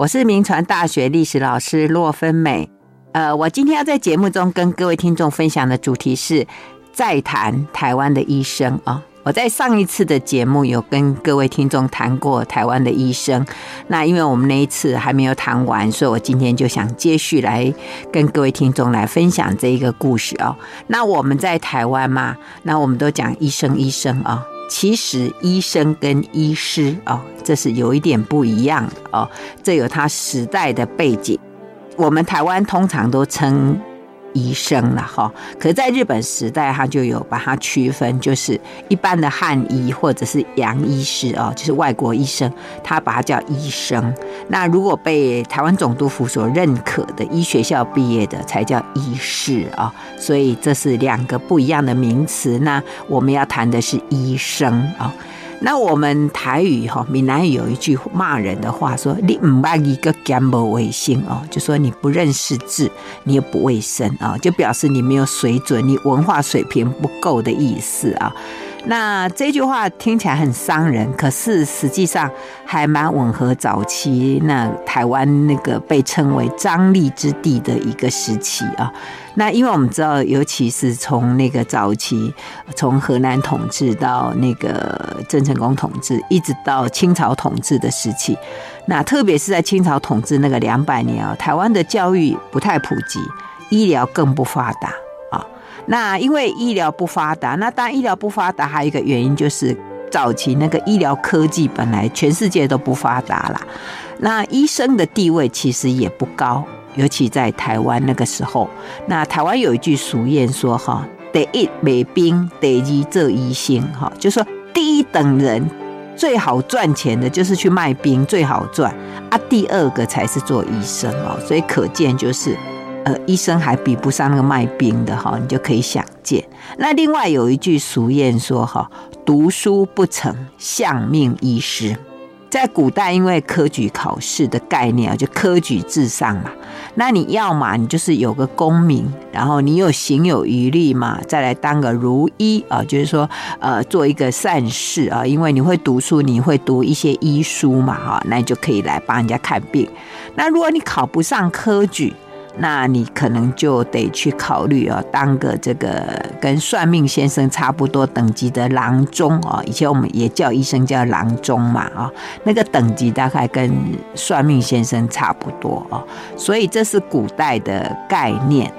我是铭传大学历史老师骆芬美。呃，我今天要在节目中跟各位听众分享的主题是再谈台湾的医生啊。哦我在上一次的节目有跟各位听众谈过台湾的医生，那因为我们那一次还没有谈完，所以我今天就想接续来跟各位听众来分享这一个故事哦。那我们在台湾嘛，那我们都讲医生医生啊，其实医生跟医师哦，这是有一点不一样的哦，这有他时代的背景。我们台湾通常都称。医生了哈，可在日本时代，他就有把它区分，就是一般的汉医或者是洋医师哦，就是外国医生，他把它叫医生。那如果被台湾总督府所认可的医学校毕业的，才叫医师啊。所以这是两个不一样的名词。那我们要谈的是医生啊。那我们台语哈，闽南语有一句骂人的话，说你唔把一个 gamble 卫生哦，就说你不认识字，你又不卫生啊，就表示你没有水准，你文化水平不够的意思啊。那这句话听起来很伤人，可是实际上还蛮吻合早期那台湾那个被称为张力之地的一个时期啊。那因为我们知道，尤其是从那个早期，从荷兰统治到那个郑成功统治，一直到清朝统治的时期，那特别是在清朝统治那个两百年啊，台湾的教育不太普及，医疗更不发达。那因为医疗不发达，那当然医疗不发达，还有一个原因就是早期那个医疗科技本来全世界都不发达啦，那医生的地位其实也不高。尤其在台湾那个时候，那台湾有一句俗谚说：“哈，得一卖冰，第二做医生。”哈，就说第一等人最好赚钱的就是去卖冰，最好赚啊。第二个才是做医生哦，所以可见就是，呃，医生还比不上那个卖冰的哈，你就可以想见。那另外有一句俗谚说：“哈，读书不成，相命医师。”在古代，因为科举考试的概念啊，就科举至上嘛。那你要嘛，你就是有个功名，然后你有行有余力嘛，再来当个儒医啊，就是说呃，做一个善事啊。因为你会读书，你会读一些医书嘛，哈，那你就可以来帮人家看病。那如果你考不上科举，那你可能就得去考虑哦，当个这个跟算命先生差不多等级的郎中哦。以前我们也叫医生叫郎中嘛啊，那个等级大概跟算命先生差不多哦。所以这是古代的概念，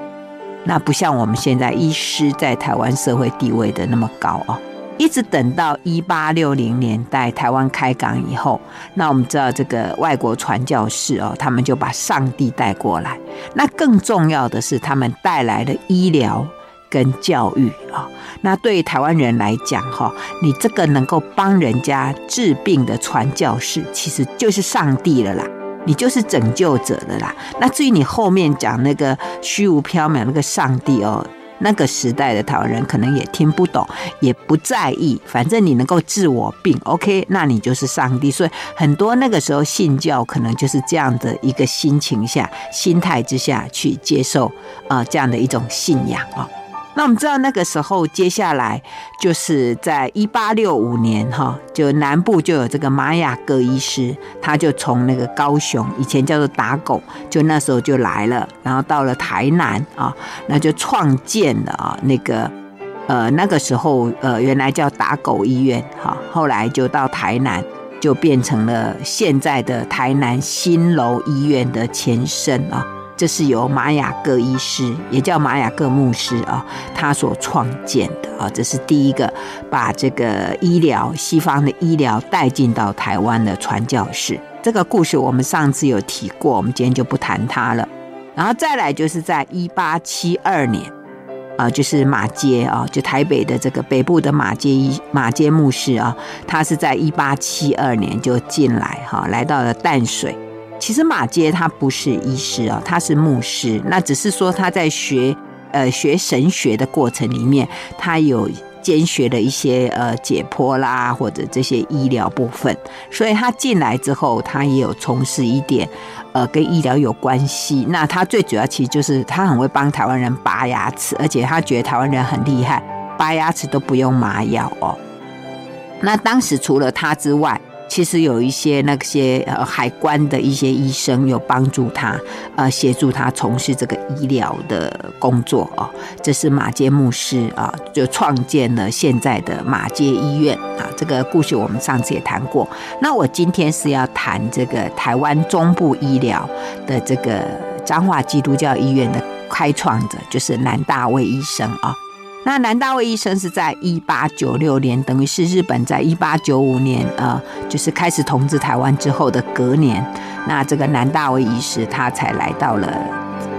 那不像我们现在医师在台湾社会地位的那么高哦。一直等到一八六零年代台湾开港以后，那我们知道这个外国传教士哦，他们就把上帝带过来。那更重要的是，他们带来了医疗跟教育啊。那对台湾人来讲哈，你这个能够帮人家治病的传教士，其实就是上帝了啦，你就是拯救者了啦。那至于你后面讲那个虚无缥缈那个上帝哦。那个时代的台湾人可能也听不懂，也不在意，反正你能够治我病，OK，那你就是上帝。所以很多那个时候信教，可能就是这样的一个心情下、心态之下去接受啊、呃、这样的一种信仰啊。那我们知道那个时候，接下来就是在一八六五年哈，就南部就有这个玛雅各医师，他就从那个高雄，以前叫做打狗，就那时候就来了，然后到了台南啊，那就创建了啊那个呃那个时候呃原来叫打狗医院哈，后来就到台南，就变成了现在的台南新楼医院的前身啊。这是由玛雅各医师，也叫玛雅各牧师啊，他所创建的啊。这是第一个把这个医疗西方的医疗带进到台湾的传教士。这个故事我们上次有提过，我们今天就不谈它了。然后再来就是在一八七二年啊，就是马偕啊，就台北的这个北部的马偕医马偕牧师啊，他是在一八七二年就进来哈，来到了淡水。其实马偕他不是医师啊，他是牧师。那只是说他在学呃学神学的过程里面，他有兼学了一些呃解剖啦或者这些医疗部分。所以他进来之后，他也有从事一点呃跟医疗有关系。那他最主要其实就是他很会帮台湾人拔牙齿，而且他觉得台湾人很厉害，拔牙齿都不用麻药哦。那当时除了他之外，其实有一些那些呃海关的一些医生有帮助他，呃协助他从事这个医疗的工作哦。这是马街牧师啊，就创建了现在的马街医院啊。这个故事我们上次也谈过。那我今天是要谈这个台湾中部医疗的这个彰化基督教医院的开创者，就是南大卫医生啊。那南大卫医生是在一八九六年，等于是日本在一八九五年，呃，就是开始统治台湾之后的隔年，那这个南大卫医师他才来到了。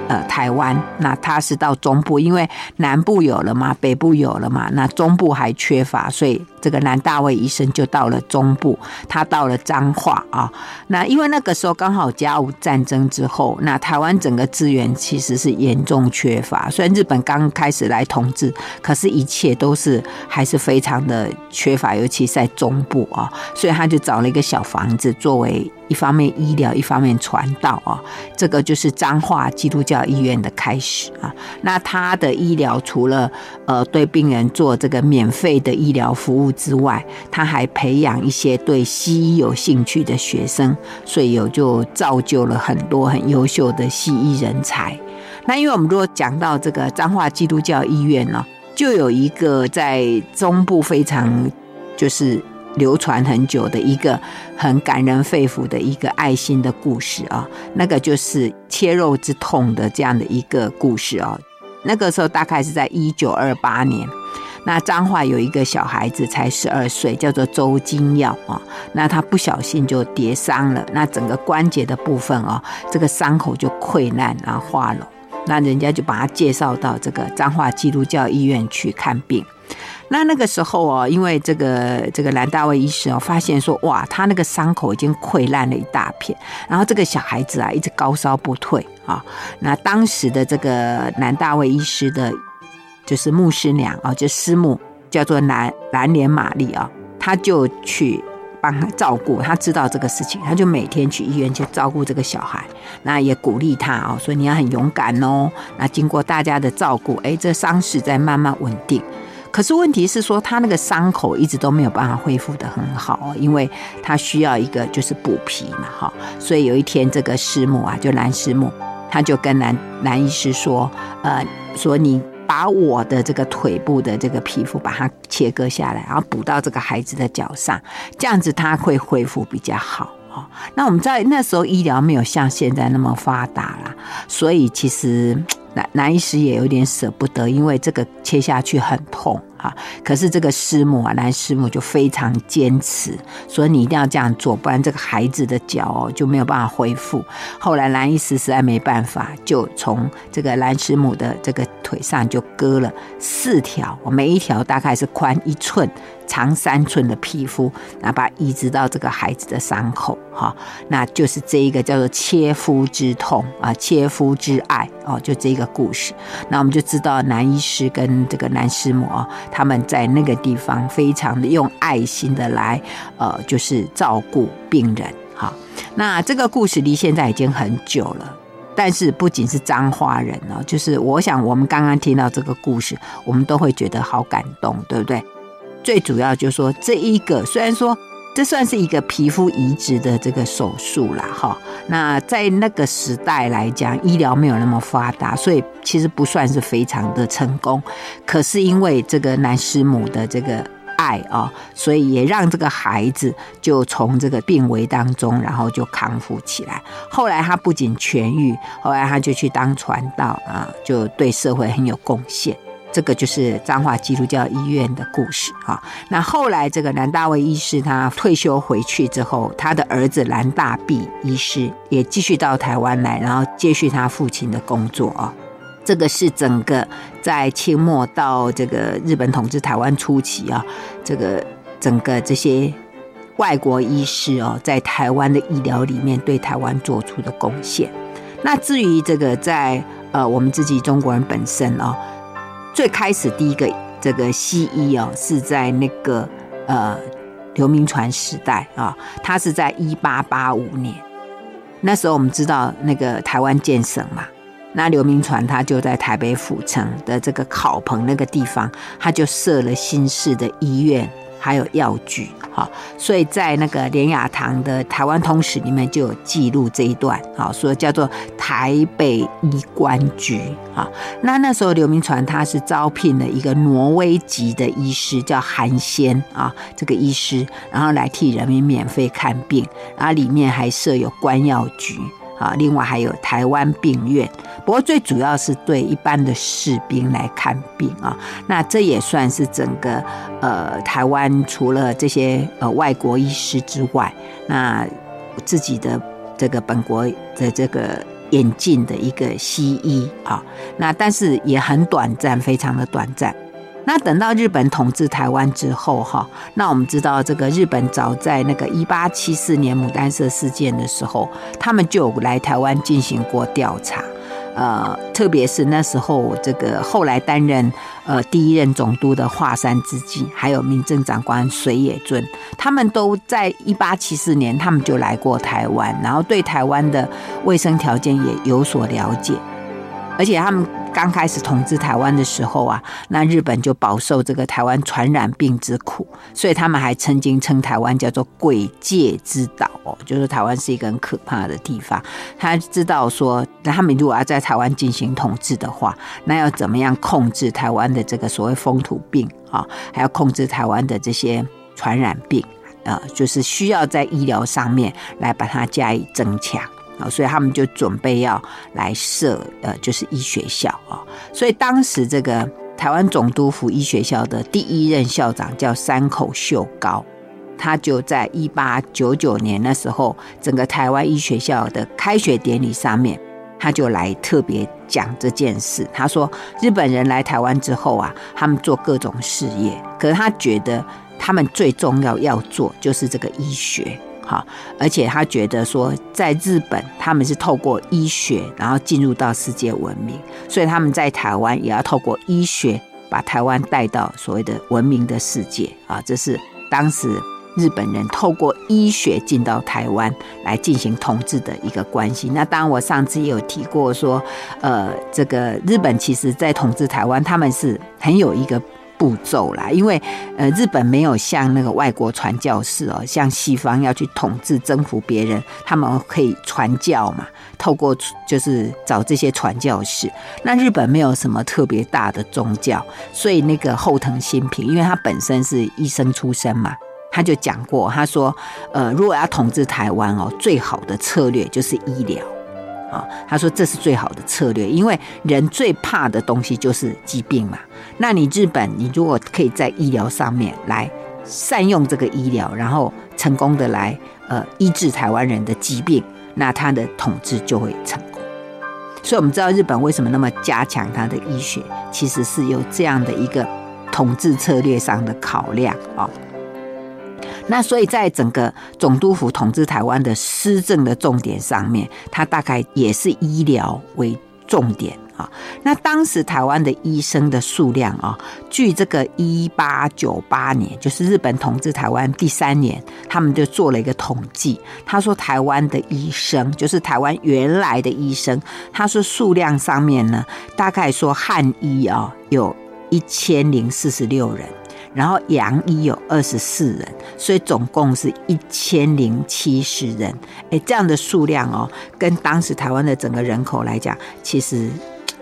呃，台湾，那他是到中部，因为南部有了嘛，北部有了嘛，那中部还缺乏，所以这个南大卫医生就到了中部，他到了彰化啊。那因为那个时候刚好甲午战争之后，那台湾整个资源其实是严重缺乏。虽然日本刚开始来统治，可是一切都是还是非常的缺乏，尤其在中部啊，所以他就找了一个小房子作为。一方面医疗，一方面传道啊，这个就是彰化基督教医院的开始啊。那他的医疗除了呃对病人做这个免费的医疗服务之外，他还培养一些对西医有兴趣的学生，所以有就造就了很多很优秀的西医人才。那因为我们如果讲到这个彰化基督教医院呢，就有一个在中部非常就是。流传很久的一个很感人肺腑的一个爱心的故事啊，那个就是切肉之痛的这样的一个故事啊。那个时候大概是在一九二八年，那彰化有一个小孩子才十二岁，叫做周金耀啊。那他不小心就跌伤了，那整个关节的部分啊，这个伤口就溃烂然后化脓，那人家就把他介绍到这个彰化基督教医院去看病。那那个时候哦，因为这个这个南大卫医师哦，发现说哇，他那个伤口已经溃烂了一大片，然后这个小孩子啊一直高烧不退啊。那当时的这个南大卫医师的，就是牧师娘啊，就师母叫做南蓝莲玛丽啊，她就去帮他照顾，他知道这个事情，她就每天去医院去照顾这个小孩，那也鼓励他哦，说你要很勇敢哦。那经过大家的照顾，哎，这伤势在慢慢稳定。可是问题是说，他那个伤口一直都没有办法恢复得很好，因为他需要一个就是补皮嘛，哈。所以有一天，这个师母啊，就蓝师母，他就跟蓝蓝医师说，呃，说你把我的这个腿部的这个皮肤把它切割下来，然后补到这个孩子的脚上，这样子他会恢复比较好。那我们在那时候医疗没有像现在那么发达啦，所以其实。南南医师也有点舍不得，因为这个切下去很痛啊。可是这个师母啊，男师母就非常坚持，说你一定要这样做，不然这个孩子的脚哦就没有办法恢复。后来蓝医师实在没办法，就从这个蓝师母的这个腿上就割了四条，每一条大概是宽一寸。长三寸的皮肤，那把移植到这个孩子的伤口，哈，那就是这一个叫做切肤之痛啊，切肤之爱哦，就这个故事。那我们就知道男医师跟这个男师母啊，他们在那个地方非常的用爱心的来，呃，就是照顾病人，哈。那这个故事离现在已经很久了，但是不仅是彰化人哦，就是我想我们刚刚听到这个故事，我们都会觉得好感动，对不对？最主要就是说，这一个虽然说这算是一个皮肤移植的这个手术啦，哈，那在那个时代来讲，医疗没有那么发达，所以其实不算是非常的成功。可是因为这个男师母的这个爱啊，所以也让这个孩子就从这个病危当中，然后就康复起来。后来他不仅痊愈，后来他就去当传道啊，就对社会很有贡献。这个就是彰化基督教医院的故事啊。那后来这个蓝大卫医师他退休回去之后，他的儿子蓝大弼医师也继续到台湾来，然后接续他父亲的工作啊。这个是整个在清末到这个日本统治台湾初期啊，这个整个这些外国医师哦，在台湾的医疗里面对台湾做出的贡献。那至于这个在呃我们自己中国人本身哦。最开始第一个这个西医哦，是在那个呃刘铭传时代啊，他是在一八八五年，那时候我们知道那个台湾建省嘛，那刘铭传他就在台北府城的这个考棚那个地方，他就设了新式的医院，还有药具，哈，所以在那个莲雅堂的《台湾通史》里面就有记录这一段，好，说叫做台北医官局，啊，那那时候刘铭传他是招聘了一个挪威籍的医师，叫韩先啊，这个医师，然后来替人民免费看病，然后里面还设有官药局。啊，另外还有台湾病院，不过最主要是对一般的士兵来看病啊。那这也算是整个呃台湾除了这些呃外国医师之外，那自己的这个本国的这个引进的一个西医啊。那但是也很短暂，非常的短暂。那等到日本统治台湾之后，哈，那我们知道这个日本早在那个一八七四年牡丹社事件的时候，他们就有来台湾进行过调查，呃，特别是那时候这个后来担任呃第一任总督的华山资纪，还有民政长官水野尊，他们都在一八七四年他们就来过台湾，然后对台湾的卫生条件也有所了解，而且他们。刚开始统治台湾的时候啊，那日本就饱受这个台湾传染病之苦，所以他们还曾经称台湾叫做“鬼界之岛”哦，就是台湾是一个很可怕的地方。他知道说，那他们如果要在台湾进行统治的话，那要怎么样控制台湾的这个所谓风土病啊，还要控制台湾的这些传染病啊，就是需要在医疗上面来把它加以增强。所以他们就准备要来设呃，就是医学校啊。所以当时这个台湾总督府医学校的第一任校长叫山口秀高，他就在一八九九年那时候，整个台湾医学校的开学典礼上面，他就来特别讲这件事。他说，日本人来台湾之后啊，他们做各种事业，可是他觉得他们最重要要做就是这个医学。好，而且他觉得说，在日本他们是透过医学，然后进入到世界文明，所以他们在台湾也要透过医学把台湾带到所谓的文明的世界啊。这是当时日本人透过医学进到台湾来进行统治的一个关系。那当然，我上次也有提过说，呃，这个日本其实在统治台湾，他们是很有一个。步骤啦，因为呃，日本没有像那个外国传教士哦，像西方要去统治、征服别人，他们可以传教嘛，透过就是找这些传教士。那日本没有什么特别大的宗教，所以那个后藤新平，因为他本身是医生出身嘛，他就讲过，他说，呃，如果要统治台湾哦，最好的策略就是医疗。啊，他说这是最好的策略，因为人最怕的东西就是疾病嘛。那你日本，你如果可以在医疗上面来善用这个医疗，然后成功的来呃医治台湾人的疾病，那他的统治就会成功。所以我们知道日本为什么那么加强他的医学，其实是有这样的一个统治策略上的考量啊。那所以，在整个总督府统治台湾的施政的重点上面，它大概也是医疗为重点啊。那当时台湾的医生的数量啊，据这个一八九八年，就是日本统治台湾第三年，他们就做了一个统计。他说，台湾的医生，就是台湾原来的医生，他说数量上面呢，大概说汉医啊，有一千零四十六人。然后洋医有二十四人，所以总共是一千零七十人。诶，这样的数量哦，跟当时台湾的整个人口来讲，其实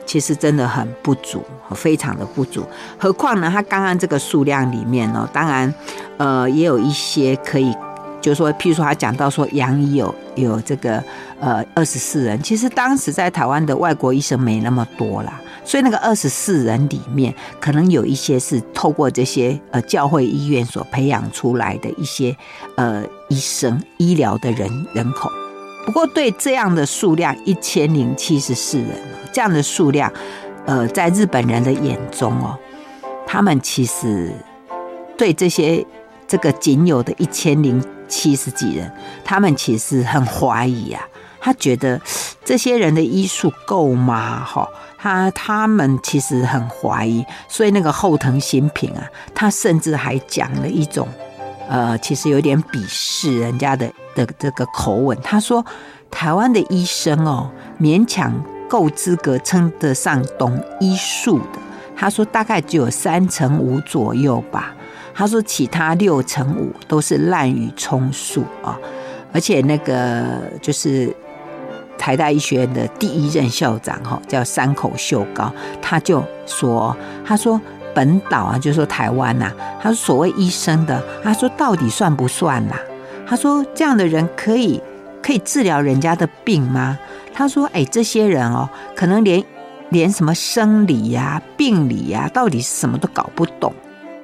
其实真的很不足，非常的不足。何况呢，他刚刚这个数量里面哦，当然，呃，也有一些可以，就是说，譬如说他讲到说洋医有有这个呃二十四人，其实当时在台湾的外国医生没那么多啦。所以那个二十四人里面，可能有一些是透过这些呃教会医院所培养出来的一些呃医生医疗的人人口。不过对这样的数量一千零七十四人，这样的数量，呃，在日本人的眼中哦，他们其实对这些这个仅有的一千零七十几人，他们其实很怀疑啊。他觉得这些人的医术够吗？哈。他他们其实很怀疑，所以那个后藤新平啊，他甚至还讲了一种，呃，其实有点鄙视人家的的这个口吻。他说，台湾的医生哦，勉强够资格称得上懂医术的，他说大概只有三成五左右吧。他说其他六成五都是滥竽充数啊，而且那个就是台大医学院的第一任校长哈，叫山口秀高，他就说，他说本岛啊，就说台湾呐，他说所谓医生的，他说到底算不算啦？他说这样的人可以可以治疗人家的病吗？他说，哎，这些人哦，可能连。连什么生理呀、病理呀、到底是什么都搞不懂，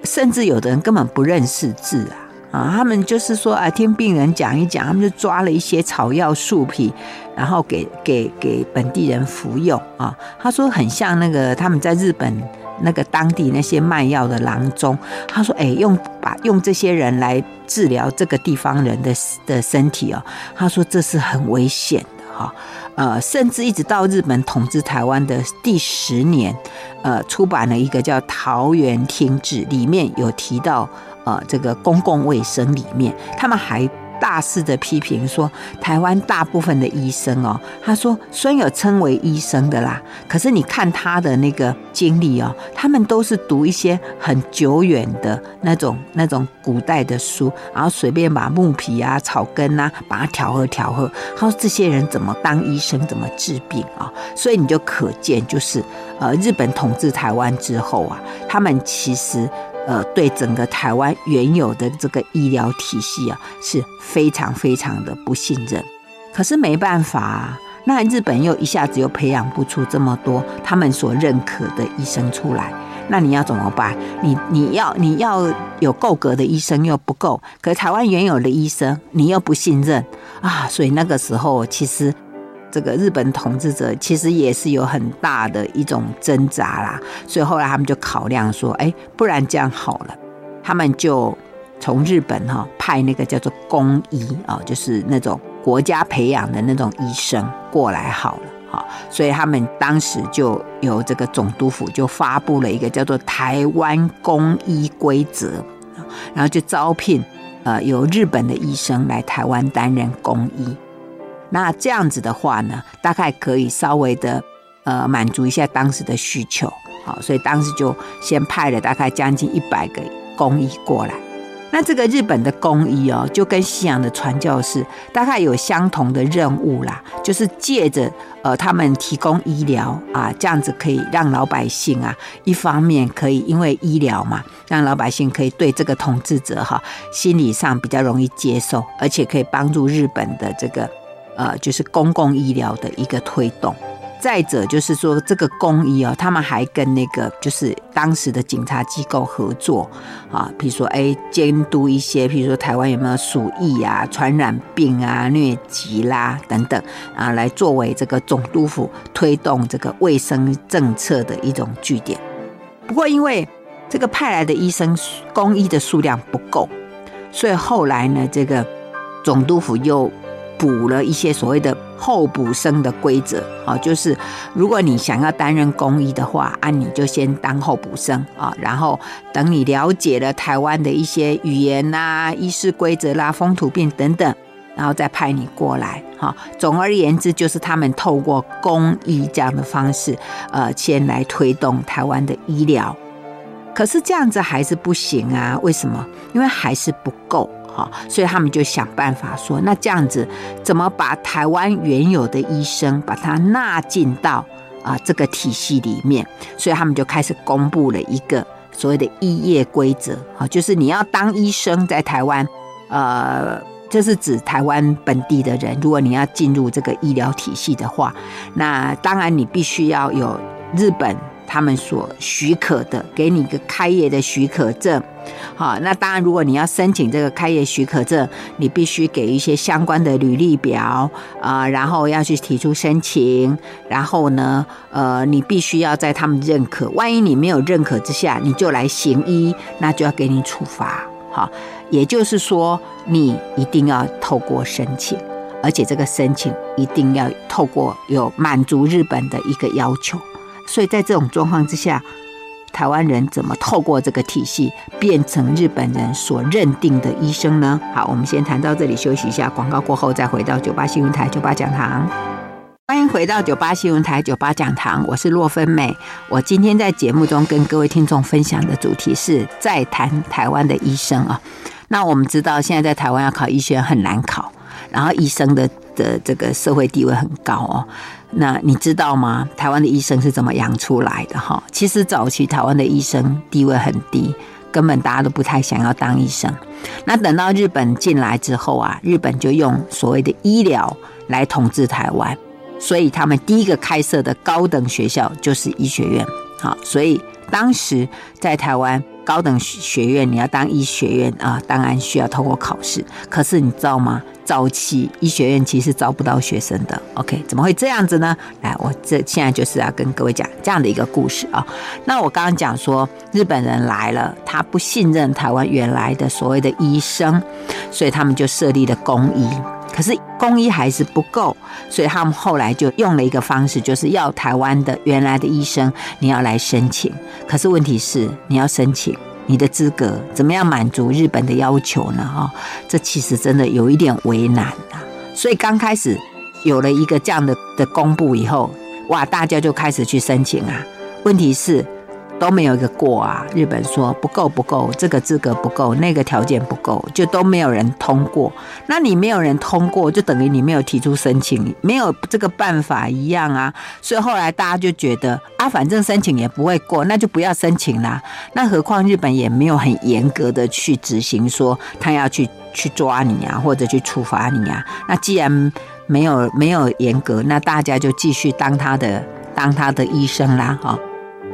甚至有的人根本不认识字啊！啊，他们就是说啊，听病人讲一讲，他们就抓了一些草药树皮，然后给给给本地人服用啊。他说很像那个他们在日本那个当地那些卖药的郎中。他说，哎，用把用这些人来治疗这个地方人的的身体哦。他说这是很危险的哈。呃，甚至一直到日本统治台湾的第十年，呃，出版了一个叫《桃园听志》，里面有提到，呃，这个公共卫生里面，他们还。大肆的批评说，台湾大部分的医生哦，他说虽然有称为医生的啦，可是你看他的那个经历哦，他们都是读一些很久远的那种那种古代的书，然后随便把木皮啊、草根啊，把它调和调和。他说这些人怎么当医生，怎么治病啊？所以你就可见，就是呃，日本统治台湾之后啊，他们其实。呃，对整个台湾原有的这个医疗体系啊，是非常非常的不信任。可是没办法啊，那日本又一下子又培养不出这么多他们所认可的医生出来，那你要怎么办？你你要你要有够格的医生又不够，可台湾原有的医生你又不信任啊，所以那个时候其实。这个日本统治者其实也是有很大的一种挣扎啦，所以后来他们就考量说，哎，不然这样好了，他们就从日本哈派那个叫做公医啊，就是那种国家培养的那种医生过来好了，哈，所以他们当时就由这个总督府就发布了一个叫做《台湾公医规则》，然后就招聘呃由日本的医生来台湾担任公医。那这样子的话呢，大概可以稍微的呃满足一下当时的需求，好，所以当时就先派了大概将近一百个公医过来。那这个日本的公医哦，就跟西洋的传教士大概有相同的任务啦，就是借着呃他们提供医疗啊，这样子可以让老百姓啊，一方面可以因为医疗嘛，让老百姓可以对这个统治者哈心理上比较容易接受，而且可以帮助日本的这个。呃，就是公共医疗的一个推动。再者，就是说这个公医哦，他们还跟那个就是当时的警察机构合作啊，比如说哎，监督一些，比如说台湾有没有鼠疫啊、传染病啊、疟疾啦等等啊，来作为这个总督府推动这个卫生政策的一种据点。不过，因为这个派来的医生公医的数量不够，所以后来呢，这个总督府又。补了一些所谓的候补生的规则啊，就是如果你想要担任公医的话，啊，你就先当候补生啊，然后等你了解了台湾的一些语言呐、医师规则啦、风土病等等，然后再派你过来。哈，总而言之，就是他们透过公医这样的方式，呃，先来推动台湾的医疗。可是这样子还是不行啊？为什么？因为还是不够。好，所以他们就想办法说，那这样子怎么把台湾原有的医生把它纳进到啊这个体系里面？所以他们就开始公布了一个所谓的医业规则，啊，就是你要当医生在台湾，呃，这是指台湾本地的人，如果你要进入这个医疗体系的话，那当然你必须要有日本。他们所许可的，给你一个开业的许可证，好，那当然，如果你要申请这个开业许可证，你必须给一些相关的履历表啊，然后要去提出申请，然后呢，呃，你必须要在他们认可，万一你没有认可之下，你就来行医，那就要给你处罚，好，也就是说，你一定要透过申请，而且这个申请一定要透过有满足日本的一个要求。所以在这种状况之下，台湾人怎么透过这个体系变成日本人所认定的医生呢？好，我们先谈到这里，休息一下，广告过后再回到九八新闻台九八讲堂。欢迎回到九八新闻台九八讲堂，我是洛芬美。我今天在节目中跟各位听众分享的主题是再谈台湾的医生啊。那我们知道现在在台湾要考医学很难考，然后医生的的这个社会地位很高哦。那你知道吗？台湾的医生是怎么养出来的？哈，其实早期台湾的医生地位很低，根本大家都不太想要当医生。那等到日本进来之后啊，日本就用所谓的医疗来统治台湾。所以他们第一个开设的高等学校就是医学院，好，所以当时在台湾高等学院，你要当医学院啊，当然需要透过考试。可是你知道吗？早期医学院其实招不到学生的。OK，怎么会这样子呢？来，我这现在就是要跟各位讲这样的一个故事啊。那我刚刚讲说，日本人来了，他不信任台湾原来的所谓的医生，所以他们就设立了公医。可是公医还是不够，所以他们后来就用了一个方式，就是要台湾的原来的医生你要来申请。可是问题是，你要申请，你的资格怎么样满足日本的要求呢？哈，这其实真的有一点为难啊。所以刚开始有了一个这样的的公布以后，哇，大家就开始去申请啊。问题是。都没有一个过啊！日本说不够不够，这个资格不够，那个条件不够，就都没有人通过。那你没有人通过，就等于你没有提出申请，没有这个办法一样啊。所以后来大家就觉得啊，反正申请也不会过，那就不要申请啦。那何况日本也没有很严格的去执行，说他要去去抓你啊，或者去处罚你啊。那既然没有没有严格，那大家就继续当他的当他的医生啦，哈。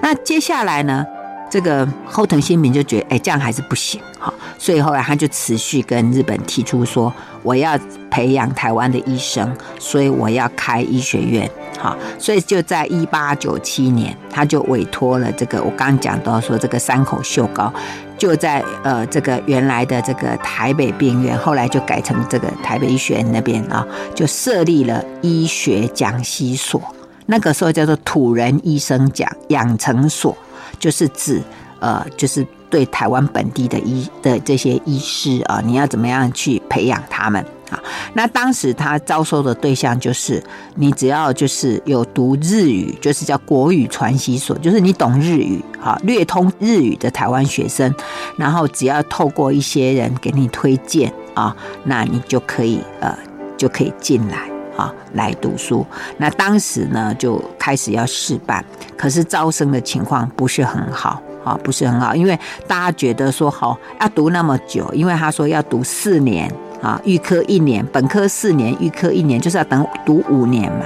那接下来呢？这个后藤新平就觉得，哎，这样还是不行，哈，所以后来他就持续跟日本提出说，我要培养台湾的医生，所以我要开医学院，哈，所以就在一八九七年，他就委托了这个我刚刚讲到说这个山口秀高，就在呃这个原来的这个台北病院，后来就改成这个台北医学院那边啊，就设立了医学讲习所。那个时候叫做土人医生讲养成所，就是指呃，就是对台湾本地的医的这些医师啊，你要怎么样去培养他们啊？那当时他招收的对象就是你只要就是有读日语，就是叫国语传习所，就是你懂日语啊，略通日语的台湾学生，然后只要透过一些人给你推荐啊，那你就可以呃，就可以进来。啊，来读书。那当时呢，就开始要试办，可是招生的情况不是很好啊，不是很好，因为大家觉得说，好要读那么久，因为他说要读四年啊，预科一年，本科四年，预科一年，就是要等读五年嘛。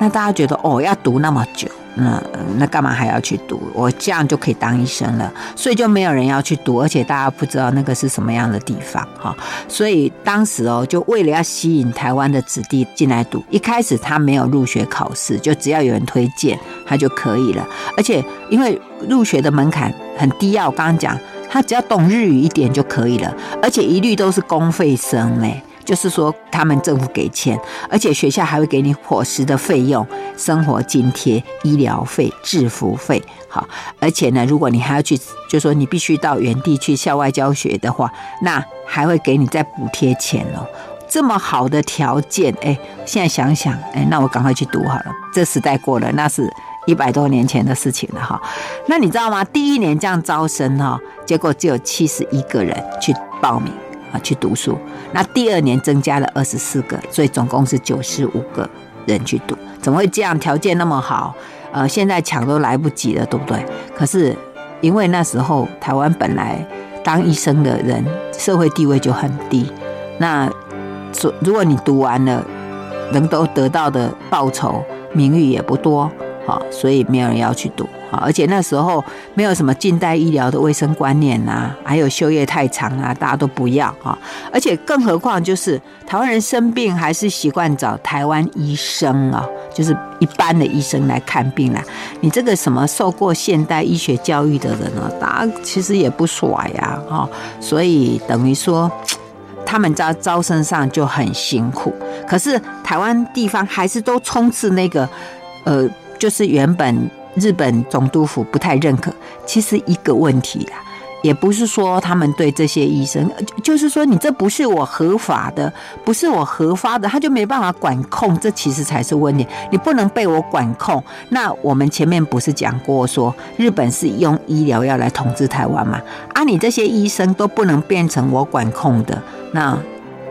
那大家觉得，哦，要读那么久。那那干嘛还要去读？我这样就可以当医生了，所以就没有人要去读，而且大家不知道那个是什么样的地方哈。所以当时哦，就为了要吸引台湾的子弟进来读，一开始他没有入学考试，就只要有人推荐他就可以了。而且因为入学的门槛很低啊，我刚刚讲他只要懂日语一点就可以了，而且一律都是公费生嘞。就是说，他们政府给钱，而且学校还会给你伙食的费用、生活津贴、医疗费、制服费，好，而且呢，如果你还要去，就说你必须到原地去校外教学的话，那还会给你再补贴钱哦。这么好的条件，哎，现在想想，哎，那我赶快去读好了。这时代过了，那是一百多年前的事情了哈。那你知道吗？第一年这样招生哈，结果只有七十一个人去报名。去读书，那第二年增加了二十四个，所以总共是九十五个人去读。怎么会这样？条件那么好，呃，现在抢都来不及了，对不对？可是因为那时候台湾本来当医生的人社会地位就很低，那所如果你读完了，能都得到的报酬名誉也不多，好，所以没有人要去读。而且那时候没有什么近代医疗的卫生观念啊，还有休业太长啊，大家都不要啊。而且更何况就是台湾人生病还是习惯找台湾医生啊，就是一般的医生来看病啦。你这个什么受过现代医学教育的人呢，大家其实也不甩呀，哈。所以等于说他们在招生上就很辛苦。可是台湾地方还是都充斥那个，呃，就是原本。日本总督府不太认可，其实一个问题啦，也不是说他们对这些医生，就是说你这不是我合法的，不是我合法的，他就没办法管控，这其实才是问题。你不能被我管控。那我们前面不是讲过说，日本是用医疗要来统治台湾吗？啊，你这些医生都不能变成我管控的，那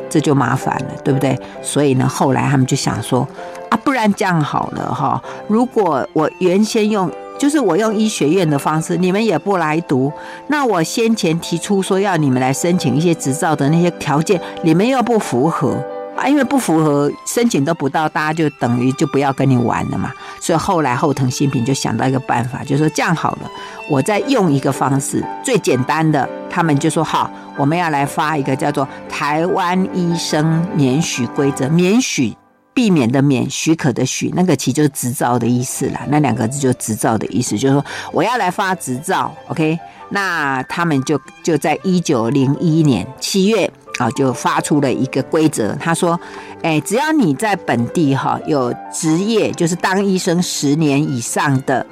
这就麻烦了，对不对？所以呢，后来他们就想说，啊，不然这样好了哈，如果我原先用。就是我用医学院的方式，你们也不来读。那我先前提出说要你们来申请一些执照的那些条件，你们又不符合啊，因为不符合，申请都不到，大家就等于就不要跟你玩了嘛。所以后来后藤新平就想到一个办法，就说这样好了，我再用一个方式，最简单的，他们就说好，我们要来发一个叫做台湾医生免许规则，免许。避免的免，许可的许，那个其实就是执照的意思啦。那两个字就执照的意思，就是说我要来发执照，OK？那他们就就在一九零一年七月啊，就发出了一个规则。他说，哎，只要你在本地哈有职业，就是当医生十年以上的，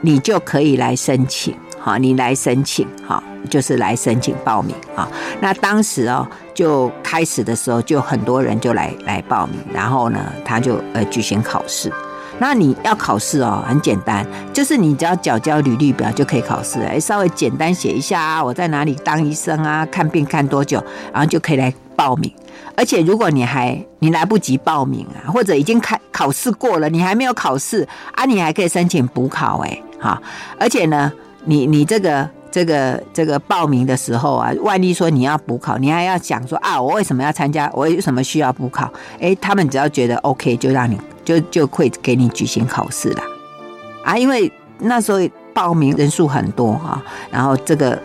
你就可以来申请。啊，你来申请，好，就是来申请报名啊。那当时哦，就开始的时候，就很多人就来来报名，然后呢，他就呃举行考试。那你要考试哦，很简单，就是你只要缴交履历表就可以考试。哎，稍微简单写一下啊，我在哪里当医生啊，看病看多久，然后就可以来报名。而且如果你还你来不及报名啊，或者已经开考试过了，你还没有考试啊，你还可以申请补考。哎，好，而且呢。你你这个这个这个报名的时候啊，万一说你要补考，你还要讲说啊，我为什么要参加？我为什么需要补考？诶，他们只要觉得 OK，就让你就就会给你举行考试了啊。因为那时候报名人数很多哈，然后这个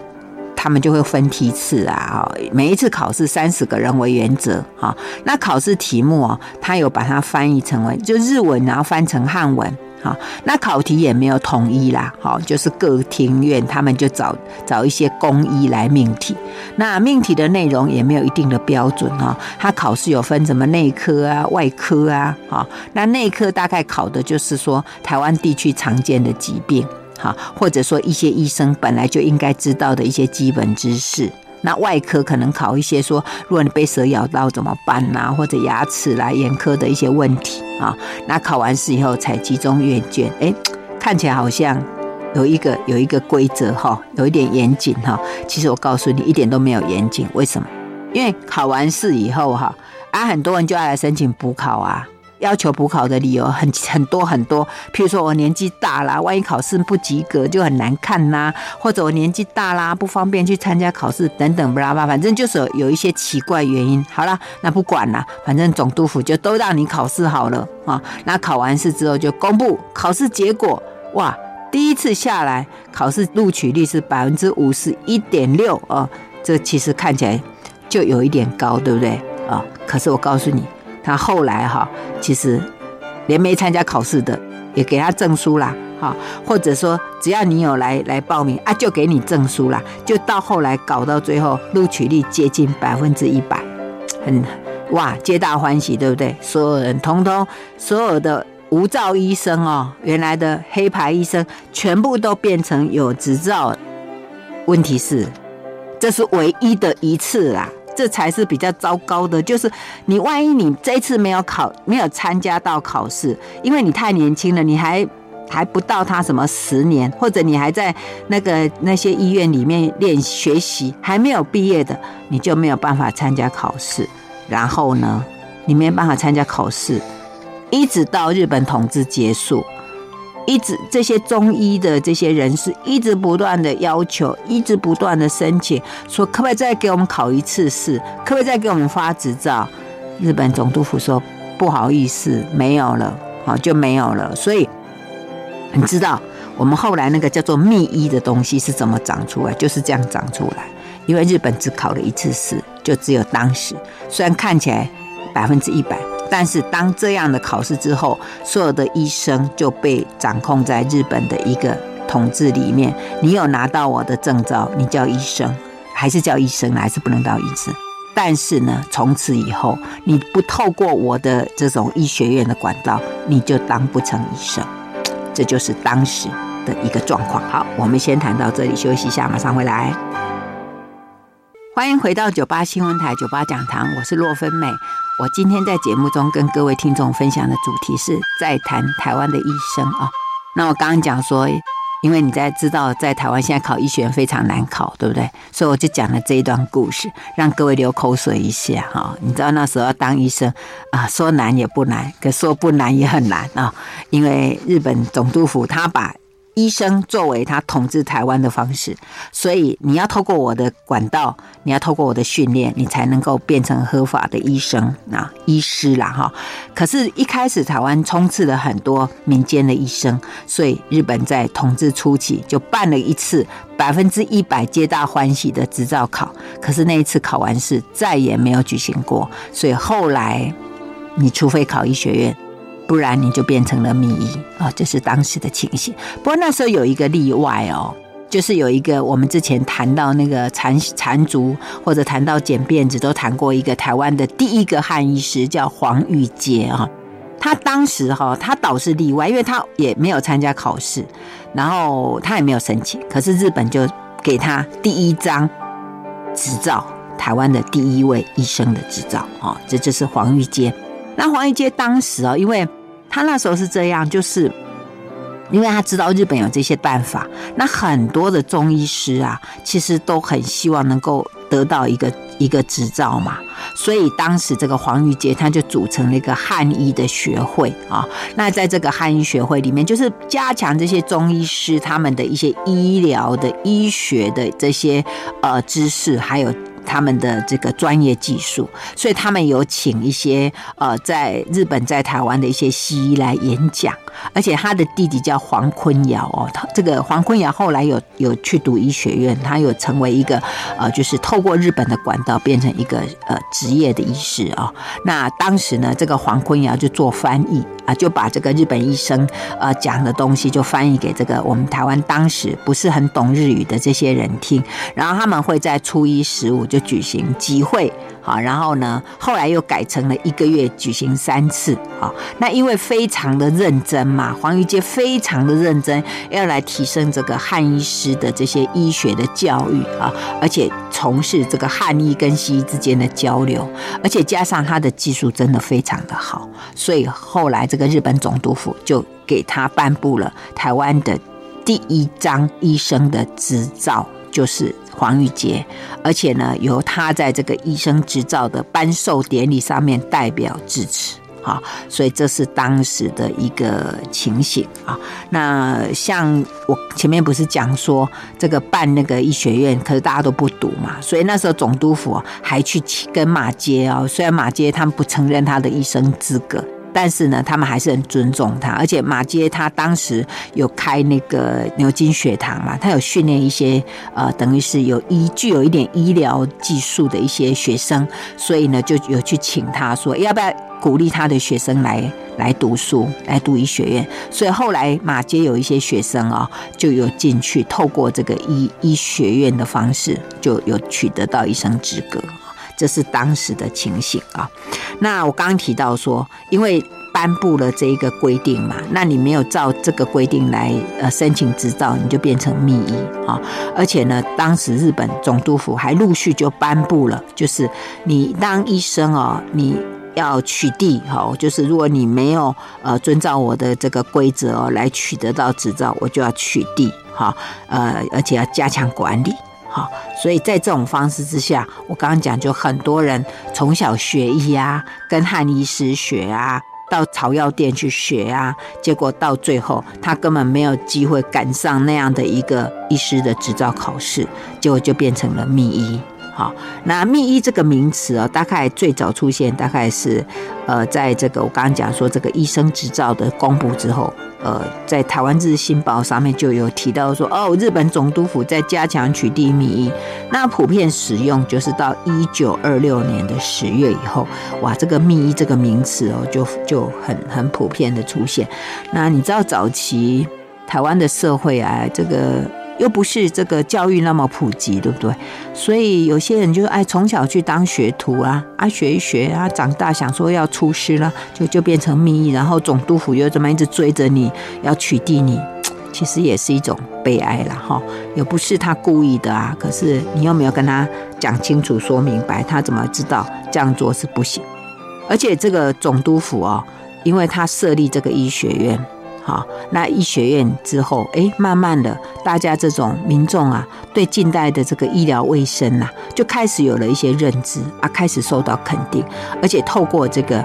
他们就会分梯次啊，每一次考试三十个人为原则哈。那考试题目啊，他有把它翻译成为就日文，然后翻成汉文。好，那考题也没有统一啦，好，就是各庭院他们就找找一些公医来命题，那命题的内容也没有一定的标准哈，他考试有分什么内科啊、外科啊，好，那内科大概考的就是说台湾地区常见的疾病，好，或者说一些医生本来就应该知道的一些基本知识。那外科可能考一些说，如果你被蛇咬到怎么办呐、或者牙齿啦、眼科的一些问题啊。那考完试以后才集中阅卷，哎，看起来好像有一个有一个规则哈，有一点严谨哈。其实我告诉你，一点都没有严谨。为什么？因为考完试以后哈，啊，很多人就要来申请补考啊。要求补考的理由很很多很多，譬如说我年纪大啦，万一考试不及格就很难看呐，或者我年纪大啦，不方便去参加考试等等，不拉吧，反正就是有，一些奇怪原因。好了，那不管了，反正总督府就都让你考试好了啊。那考完试之后就公布考试结果，哇，第一次下来考试录取率是百分之五十一点六啊，这其实看起来就有一点高，对不对啊？可是我告诉你。他后来哈，其实连没参加考试的也给他证书啦，哈，或者说只要你有来来报名啊，就给你证书啦。就到后来搞到最后，录取率接近百分之一百，很哇，皆大欢喜，对不对？所有人通通，所有的无照医生哦，原来的黑牌医生全部都变成有执照。问题是，这是唯一的一次啦。这才是比较糟糕的，就是你万一你这一次没有考，没有参加到考试，因为你太年轻了，你还还不到他什么十年，或者你还在那个那些医院里面练学习，还没有毕业的，你就没有办法参加考试。然后呢，你没办法参加考试，一直到日本统治结束。一直这些中医的这些人士一直不断的要求，一直不断的申请，说可不可以再给我们考一次试，可不可以再给我们发执照？日本总督府说不好意思，没有了，好就没有了。所以你知道我们后来那个叫做密医的东西是怎么长出来？就是这样长出来，因为日本只考了一次试，就只有当时，虽然看起来百分之一百。但是当这样的考试之后，所有的医生就被掌控在日本的一个统治里面。你有拿到我的证照，你叫医生，还是叫医生，还是不能当医生？但是呢，从此以后，你不透过我的这种医学院的管道，你就当不成医生。这就是当时的一个状况。好，我们先谈到这里，休息一下，马上回来。欢迎回到九八新闻台九八讲堂，我是洛芬美。我今天在节目中跟各位听众分享的主题是在谈台湾的医生啊。那我刚刚讲说，因为你在知道在台湾现在考医学院非常难考，对不对？所以我就讲了这一段故事，让各位流口水一下哈。你知道那时候要当医生啊，说难也不难，可说不难也很难啊，因为日本总督府他把。医生作为他统治台湾的方式，所以你要透过我的管道，你要透过我的训练，你才能够变成合法的医生啊，医师啦哈。可是，一开始台湾充斥了很多民间的医生，所以日本在统治初期就办了一次百分之一百皆大欢喜的执照考，可是那一次考完试再也没有举行过，所以后来你除非考医学院。不然你就变成了秘医啊，这是当时的情形。不过那时候有一个例外哦，就是有一个我们之前谈到那个缠缠足或者谈到剪辫子，都谈过一个台湾的第一个汉医师叫黄玉阶啊。他当时哈，他倒是例外，因为他也没有参加考试，然后他也没有申请，可是日本就给他第一张执照，台湾的第一位医生的执照啊，这就是黄玉阶。那黄玉阶当时啊，因为他那时候是这样，就是因为他知道日本有这些办法，那很多的中医师啊，其实都很希望能够得到一个一个执照嘛，所以当时这个黄玉阶他就组成了一个汉医的学会啊。那在这个汉医学会里面，就是加强这些中医师他们的一些医疗的医学的这些呃知识，还有。他们的这个专业技术，所以他们有请一些呃，在日本、在台湾的一些西医来演讲。而且他的弟弟叫黄坤尧哦，他这个黄坤尧后来有有去读医学院，他有成为一个呃，就是透过日本的管道变成一个呃职业的医师啊、哦。那当时呢，这个黄坤尧就做翻译啊，就把这个日本医生呃讲的东西就翻译给这个我们台湾当时不是很懂日语的这些人听，然后他们会在初一十五就举行集会。好，然后呢，后来又改成了一个月举行三次。好，那因为非常的认真嘛，黄玉阶非常的认真，要来提升这个汉医师的这些医学的教育啊，而且从事这个汉医跟西医之间的交流，而且加上他的技术真的非常的好，所以后来这个日本总督府就给他颁布了台湾的第一张医生的执照，就是。黄玉阶，而且呢，由他在这个医生执照的颁授典礼上面代表致辞，好，所以这是当时的一个情形啊。那像我前面不是讲说这个办那个医学院，可是大家都不读嘛，所以那时候总督府还去跟马偕啊，虽然马偕他们不承认他的医生资格。但是呢，他们还是很尊重他，而且马街他当时有开那个牛津学堂嘛，他有训练一些呃，等于是有医具有一点医疗技术的一些学生，所以呢，就有去请他说要不要鼓励他的学生来来读书，来读医学院。所以后来马街有一些学生啊、哦，就有进去透过这个医医学院的方式，就有取得到医生资格。这是当时的情形啊。那我刚刚提到说，因为颁布了这一个规定嘛，那你没有照这个规定来呃申请执照，你就变成秘医啊。而且呢，当时日本总督府还陆续就颁布了，就是你当医生哦，你要取缔哈，就是如果你没有呃遵照我的这个规则哦来取得到执照，我就要取缔哈，呃，而且要加强管理。好，所以在这种方式之下，我刚刚讲，就很多人从小学医啊，跟汉医师学啊，到草药店去学啊，结果到最后他根本没有机会赶上那样的一个医师的执照考试，结果就变成了秘医。好，那秘医这个名词啊，大概最早出现，大概是呃，在这个我刚刚讲说这个医生执照的公布之后。呃，在台湾日新报上面就有提到说，哦，日本总督府在加强取缔秘医，那普遍使用就是到一九二六年的十月以后，哇，这个秘医这个名词哦，就就很很普遍的出现。那你知道早期台湾的社会啊，这个。又不是这个教育那么普及，对不对？所以有些人就爱从小去当学徒啊，啊学一学啊，长大想说要出师了，就就变成秘医，然后总督府又这么一直追着你要取缔你，其实也是一种悲哀了哈，也不是他故意的啊。可是你又没有跟他讲清楚、说明白，他怎么知道这样做是不行？而且这个总督府哦，因为他设立这个医学院，好，那医学院之后，哎，慢慢的，大家这种民众啊，对近代的这个医疗卫生呐，就开始有了一些认知啊，开始受到肯定，而且透过这个，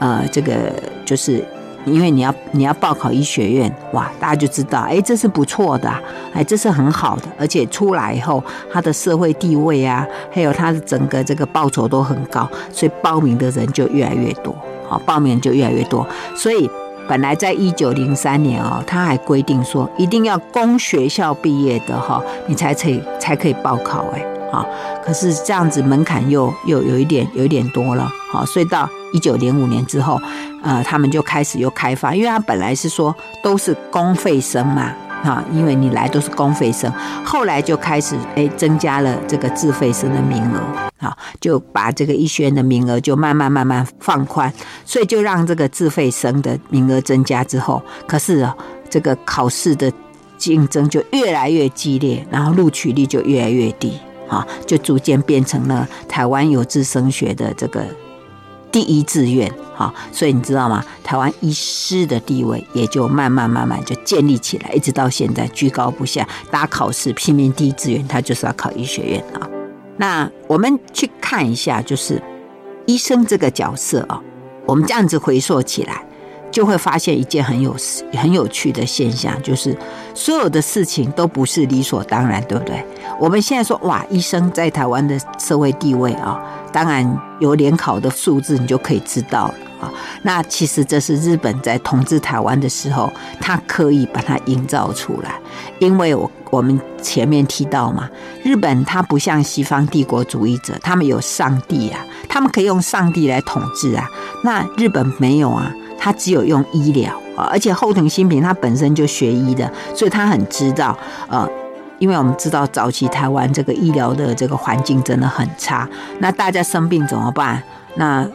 呃，这个就是。因为你要你要报考医学院，哇，大家就知道，哎，这是不错的，哎，这是很好的，而且出来以后，他的社会地位啊，还有他的整个这个报酬都很高，所以报名的人就越来越多，好，报名就越来越多。所以本来在一九零三年哦，他还规定说，一定要公学校毕业的哈，你才可以才可以报考，哎，啊，可是这样子门槛又又有一点有一点多了，好，所以到一九零五年之后。呃，他们就开始又开放，因为他本来是说都是公费生嘛，哈，因为你来都是公费生，后来就开始哎增加了这个自费生的名额，啊，就把这个医学院的名额就慢慢慢慢放宽，所以就让这个自费生的名额增加之后，可是，这个考试的竞争就越来越激烈，然后录取率就越来越低，哈，就逐渐变成了台湾有志升学的这个。第一志愿，好，所以你知道吗？台湾医师的地位也就慢慢慢慢就建立起来，一直到现在居高不下。大家考试拼命第一志愿，他就是要考医学院啊。那我们去看一下，就是医生这个角色啊，我们这样子回溯起来，就会发现一件很有很有趣的现象，就是所有的事情都不是理所当然，对不对？我们现在说哇，医生在台湾的社会地位啊。当然有联考的数字，你就可以知道了啊。那其实这是日本在统治台湾的时候，他刻意把它营造出来。因为我我们前面提到嘛，日本它不像西方帝国主义者，他们有上帝啊，他们可以用上帝来统治啊。那日本没有啊，他只有用医疗啊。而且后藤新平他本身就学医的，所以他很知道呃。因为我们知道早期台湾这个医疗的这个环境真的很差，那大家生病怎么办？那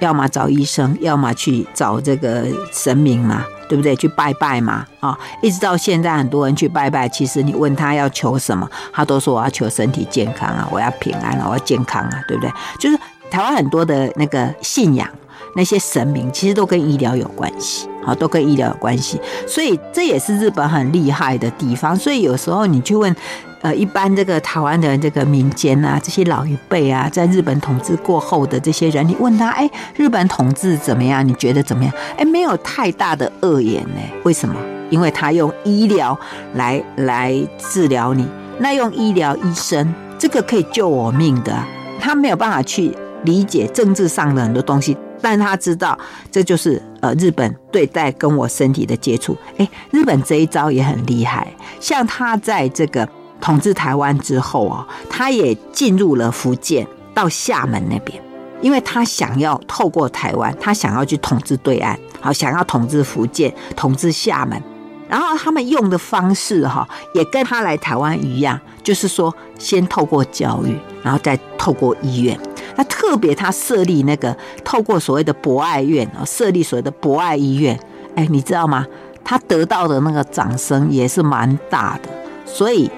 要么找医生，要么去找这个神明嘛，对不对？去拜拜嘛，啊，一直到现在很多人去拜拜，其实你问他要求什么，他都说我要求身体健康啊，我要平安啊，我要健康啊，对不对？就是台湾很多的那个信仰。那些神明其实都跟医疗有关系，好，都跟医疗有关系，所以这也是日本很厉害的地方。所以有时候你去问，呃，一般这个台湾的这个民间啊，这些老一辈啊，在日本统治过后的这些人，你问他，哎，日本统治怎么样？你觉得怎么样？哎，没有太大的恶言呢。为什么？因为他用医疗来来治疗你，那用医疗医生，这个可以救我命的，他没有办法去理解政治上的很多东西。但他知道，这就是呃日本对待跟我身体的接触。诶，日本这一招也很厉害。像他在这个统治台湾之后啊，他也进入了福建到厦门那边，因为他想要透过台湾，他想要去统治对岸，好，想要统治福建、统治厦门。然后他们用的方式哈，也跟他来台湾一样，就是说先透过教育，然后再透过医院。那特别他设立那个透过所谓的博爱院啊，设立所谓的博爱医院，哎，你知道吗？他得到的那个掌声也是蛮大的。所以，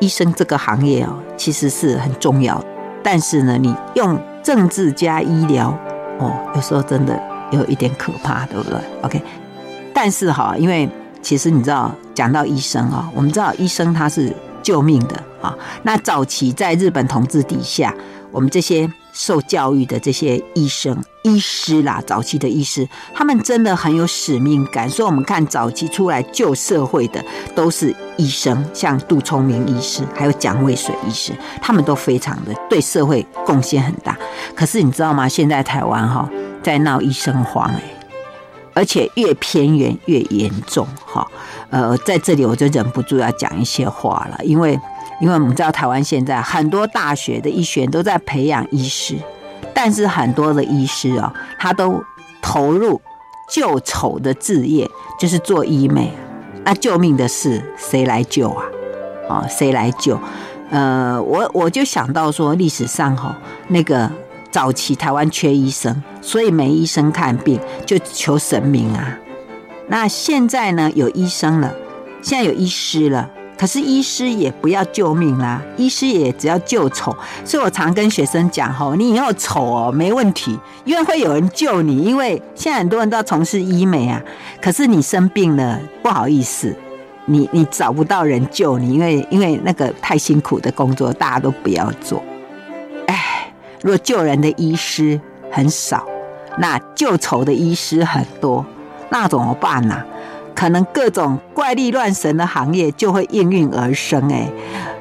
医生这个行业哦，其实是很重要。但是呢，你用政治加医疗，哦，有时候真的有一点可怕，对不对？OK。但是哈，因为其实你知道，讲到医生啊，我们知道医生他是救命的啊。那早期在日本统治底下。我们这些受教育的这些医生、医师啦，早期的医师，他们真的很有使命感。所以，我们看早期出来救社会的都是医生，像杜聪明医师，还有蒋渭水医师，他们都非常的对社会贡献很大。可是，你知道吗？现在台湾哈在闹医生荒哎，而且越偏远越严重哈。呃，在这里我就忍不住要讲一些话了，因为。因为我们知道台湾现在很多大学的医学院都在培养医师，但是很多的医师哦，他都投入救丑的置业，就是做医美。那救命的事谁来救啊？哦，谁来救？呃，我我就想到说，历史上哈，那个早期台湾缺医生，所以没医生看病，就求神明啊。那现在呢，有医生了，现在有医师了。可是医师也不要救命啦，医师也只要救丑。所以我常跟学生讲吼，你以后丑哦没问题，因为会有人救你。因为现在很多人都要从事医美啊，可是你生病了不好意思，你你找不到人救你，因为因为那个太辛苦的工作大家都不要做。哎，如果救人的医师很少，那救丑的医师很多，那怎么办呢？可能各种怪力乱神的行业就会应运而生诶，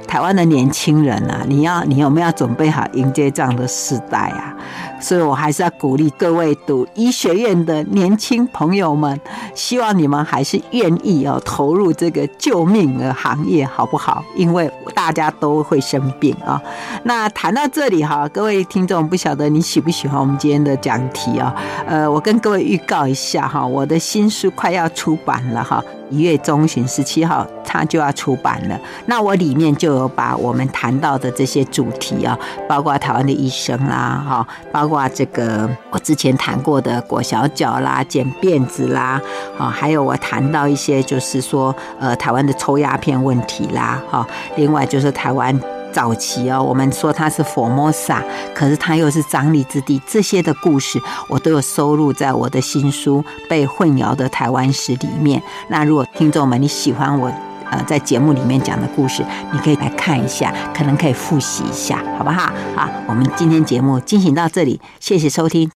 台湾的年轻人啊，你要你有没有准备好迎接这样的时代啊？所以我还是要鼓励各位读医学院的年轻朋友们，希望你们还是愿意哦投入这个救命的行业，好不好？因为大家都会生病啊。那谈到这里哈，各位听众不晓得你喜不喜欢我们今天的讲题啊？呃，我跟各位预告一下哈，我的新书快要出版了哈。一月中旬，十七号，它就要出版了。那我里面就有把我们谈到的这些主题啊，包括台湾的医生啦，哈，包括这个我之前谈过的裹小脚啦、剪辫子啦，啊，还有我谈到一些就是说，呃，台湾的抽鸦片问题啦，哈，另外就是台湾。早期哦，我们说它是佛摩萨可是它又是瘴癘之地。这些的故事我都有收录在我的新书《被混淆的台湾史》里面。那如果听众们你喜欢我呃在节目里面讲的故事，你可以来看一下，可能可以复习一下，好不好？好，我们今天节目进行到这里，谢谢收听。